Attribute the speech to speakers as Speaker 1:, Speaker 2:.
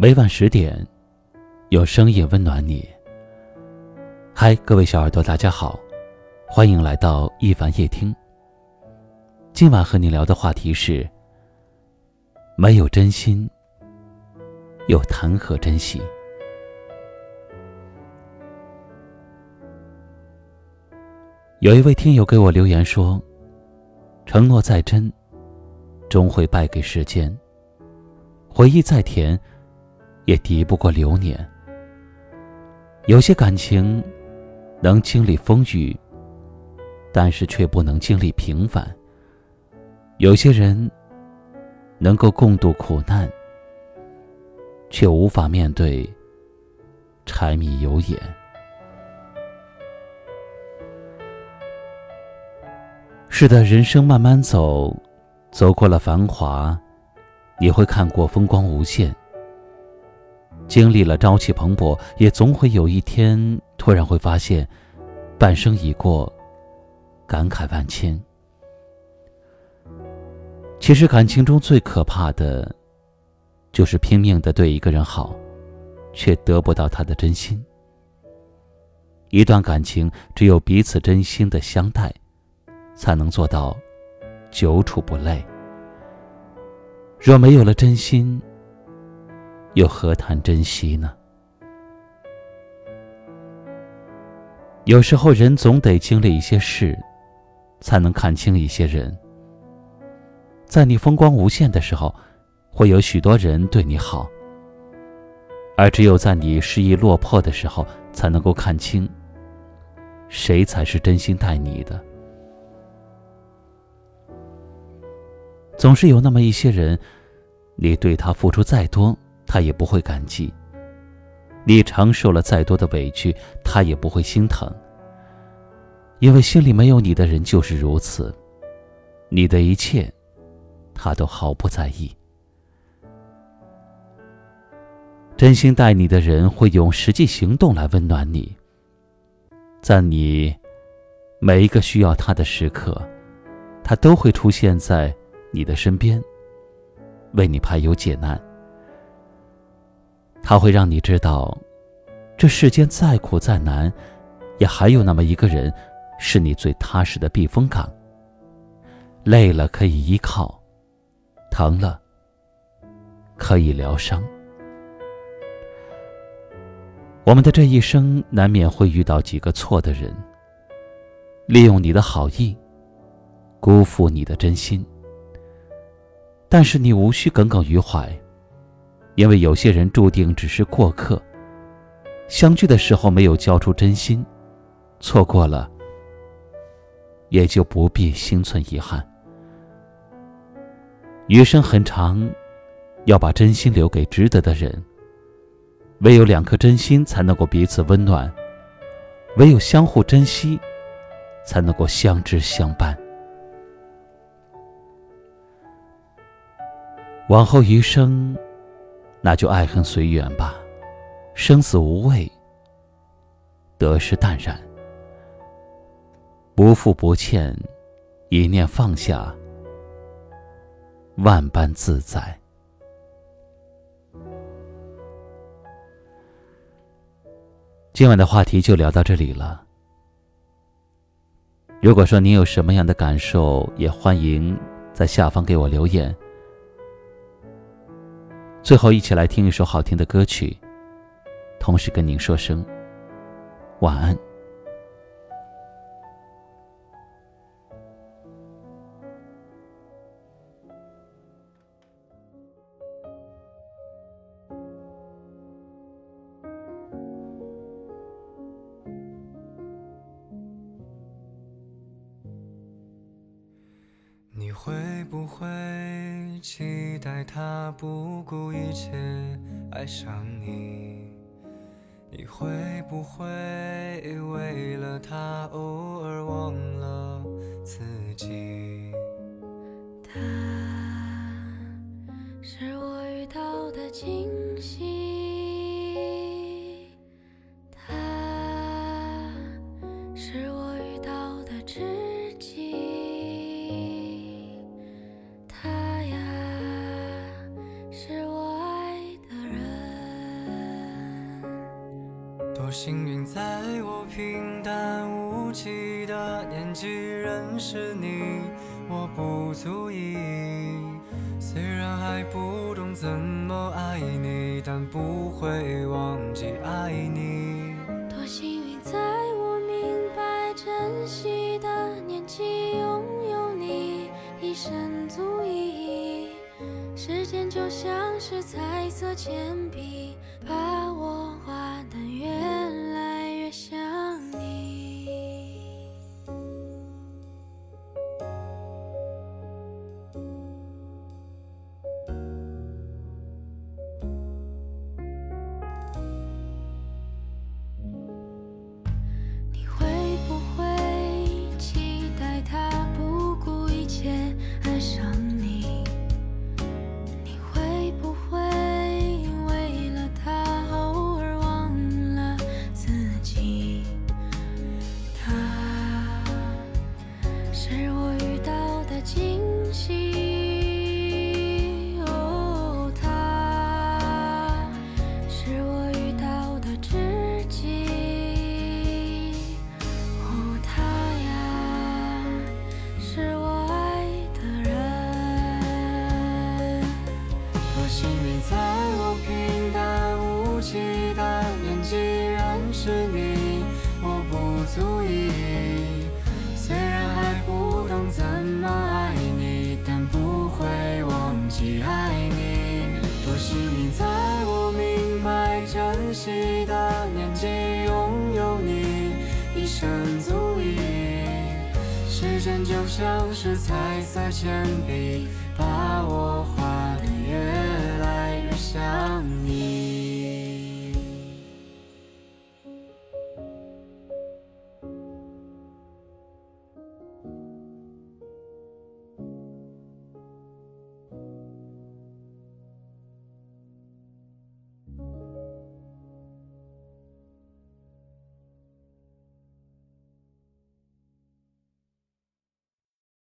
Speaker 1: 每晚十点，有声音温暖你。嗨，各位小耳朵，大家好，欢迎来到一凡夜听。今晚和你聊的话题是：没有真心，又谈何珍惜？有一位听友给我留言说：“承诺再真，终会败给时间；回忆再甜，也敌不过流年。有些感情能经历风雨，但是却不能经历平凡；有些人能够共度苦难，却无法面对柴米油盐。”是的，人生慢慢走，走过了繁华，你会看过风光无限。经历了朝气蓬勃，也总会有一天突然会发现，半生已过，感慨万千。其实感情中最可怕的，就是拼命的对一个人好，却得不到他的真心。一段感情，只有彼此真心的相待。才能做到久处不累。若没有了真心，又何谈珍惜呢？有时候，人总得经历一些事，才能看清一些人。在你风光无限的时候，会有许多人对你好；而只有在你失意落魄的时候，才能够看清谁才是真心待你的。总是有那么一些人，你对他付出再多，他也不会感激；你承受了再多的委屈，他也不会心疼。因为心里没有你的人就是如此，你的一切，他都毫不在意。真心待你的人会用实际行动来温暖你，在你每一个需要他的时刻，他都会出现在。你的身边，为你排忧解难，他会让你知道，这世间再苦再难，也还有那么一个人，是你最踏实的避风港。累了可以依靠，疼了可以疗伤。我们的这一生难免会遇到几个错的人，利用你的好意，辜负你的真心。但是你无需耿耿于怀，因为有些人注定只是过客。相聚的时候没有交出真心，错过了，也就不必心存遗憾。余生很长，要把真心留给值得的人。唯有两颗真心才能够彼此温暖，唯有相互珍惜，才能够相知相伴。往后余生，那就爱恨随缘吧，生死无畏，得失淡然，不负不欠，一念放下，万般自在。今晚的话题就聊到这里了。如果说您有什么样的感受，也欢迎在下方给我留言。最后，一起来听一首好听的歌曲，同时跟您说声晚安。
Speaker 2: 会不会期待他不顾一切爱上你？你会不会为了他偶尔忘了自己？
Speaker 3: 他是我遇到的惊喜，他是我
Speaker 2: 多幸运，在我平淡无奇的年纪认识你，我不足以。虽然还不懂怎么爱你，但不会忘记爱你。
Speaker 3: 多幸运，在我明白珍惜的年纪，拥有你一生足矣。时间就像是彩色铅笔，去爱你。
Speaker 2: 多幸运，在我明白珍惜的年纪拥有你，一生足矣。时间就像是彩色铅笔，